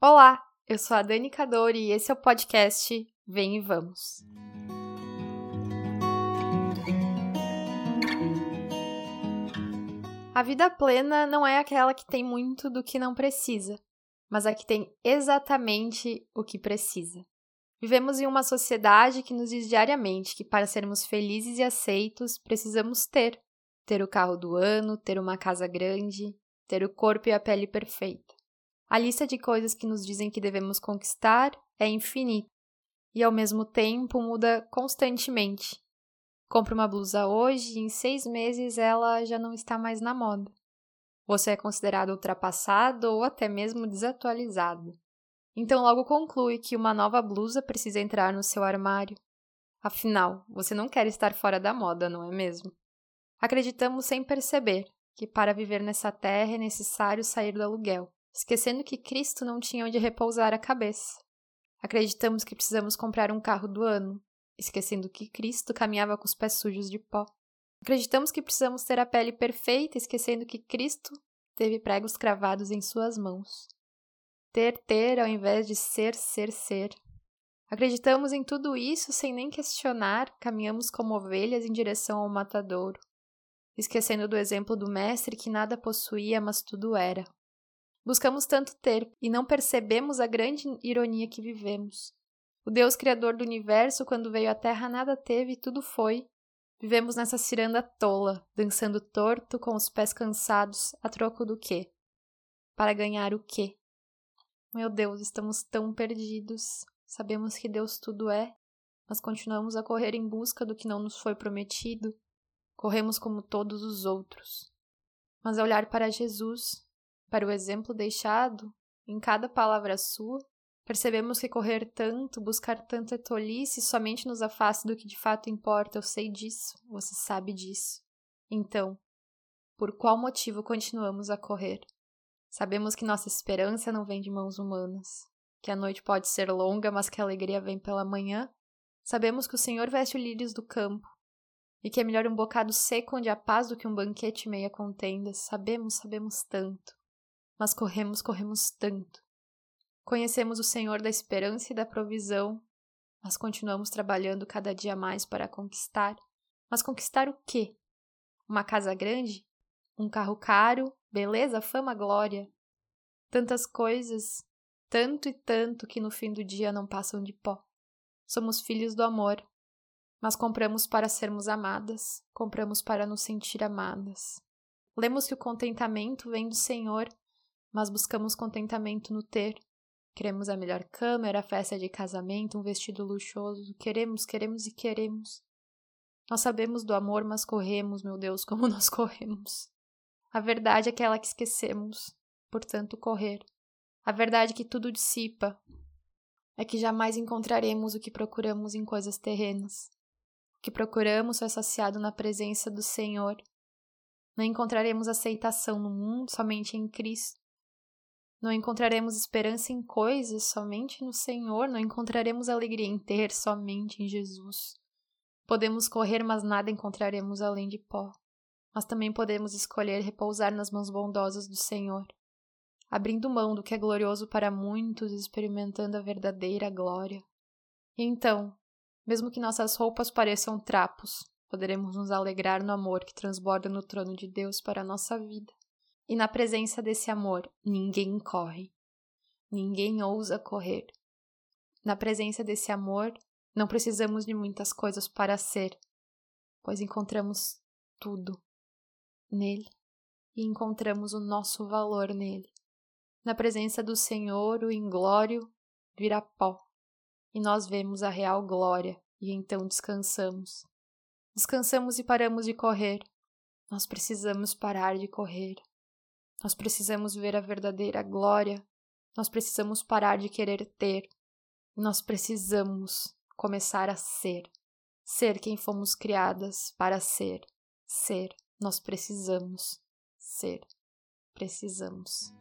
Olá, eu sou a Dani Cadori e esse é o podcast Vem e Vamos. A vida plena não é aquela que tem muito do que não precisa, mas a que tem exatamente o que precisa. Vivemos em uma sociedade que nos diz diariamente que para sermos felizes e aceitos precisamos ter. Ter o carro do ano, ter uma casa grande, ter o corpo e a pele perfeita. A lista de coisas que nos dizem que devemos conquistar é infinita e, ao mesmo tempo, muda constantemente. Compre uma blusa hoje e em seis meses ela já não está mais na moda. Você é considerado ultrapassado ou até mesmo desatualizado. Então, logo conclui que uma nova blusa precisa entrar no seu armário. Afinal, você não quer estar fora da moda, não é mesmo? Acreditamos sem perceber que para viver nessa terra é necessário sair do aluguel, esquecendo que Cristo não tinha onde repousar a cabeça. Acreditamos que precisamos comprar um carro do ano, esquecendo que Cristo caminhava com os pés sujos de pó. Acreditamos que precisamos ter a pele perfeita, esquecendo que Cristo teve pregos cravados em suas mãos. Ter, ter, ao invés de ser, ser, ser. Acreditamos em tudo isso sem nem questionar, caminhamos como ovelhas em direção ao matadouro esquecendo do exemplo do mestre que nada possuía, mas tudo era. Buscamos tanto ter e não percebemos a grande ironia que vivemos. O Deus Criador do universo, quando veio à Terra, nada teve e tudo foi. Vivemos nessa ciranda tola, dançando torto, com os pés cansados, a troco do quê? Para ganhar o quê? Meu Deus, estamos tão perdidos. Sabemos que Deus tudo é, mas continuamos a correr em busca do que não nos foi prometido, corremos como todos os outros. Mas ao olhar para Jesus, para o exemplo deixado em cada palavra sua, percebemos que correr tanto, buscar tanta tolice somente nos afasta do que de fato importa. Eu sei disso, você sabe disso. Então, por qual motivo continuamos a correr? Sabemos que nossa esperança não vem de mãos humanas, que a noite pode ser longa, mas que a alegria vem pela manhã. Sabemos que o Senhor veste o lírios do campo, e que é melhor um bocado seco onde há paz do que um banquete meia contenda. Sabemos, sabemos tanto. Mas corremos, corremos tanto. Conhecemos o Senhor da esperança e da provisão, mas continuamos trabalhando cada dia mais para conquistar. Mas conquistar o quê? Uma casa grande? Um carro caro? Beleza, fama, glória? Tantas coisas, tanto e tanto que no fim do dia não passam de pó. Somos filhos do amor, mas compramos para sermos amadas, compramos para nos sentir amadas. Lemos que o contentamento vem do Senhor, mas buscamos contentamento no ter. Queremos a melhor câmera, a festa de casamento, um vestido luxuoso. Queremos, queremos e queremos. Nós sabemos do amor, mas corremos, meu Deus, como nós corremos. A verdade é aquela que esquecemos, portanto, correr. A verdade é que tudo dissipa, é que jamais encontraremos o que procuramos em coisas terrenas que procuramos é saciado na presença do Senhor. Não encontraremos aceitação no mundo somente em Cristo. Não encontraremos esperança em coisas somente no Senhor. Não encontraremos alegria em ter somente em Jesus. Podemos correr, mas nada encontraremos além de pó. Mas também podemos escolher repousar nas mãos bondosas do Senhor, abrindo mão do que é glorioso para muitos, experimentando a verdadeira glória. E então, mesmo que nossas roupas pareçam trapos, poderemos nos alegrar no amor que transborda no trono de Deus para a nossa vida. E na presença desse amor, ninguém corre, ninguém ousa correr. Na presença desse amor, não precisamos de muitas coisas para ser, pois encontramos tudo nele e encontramos o nosso valor nele. Na presença do Senhor, o inglório vira pó e nós vemos a real glória, e então descansamos. Descansamos e paramos de correr. Nós precisamos parar de correr. Nós precisamos ver a verdadeira glória. Nós precisamos parar de querer ter. Nós precisamos começar a ser. Ser quem fomos criadas para ser. Ser. Nós precisamos ser. Precisamos.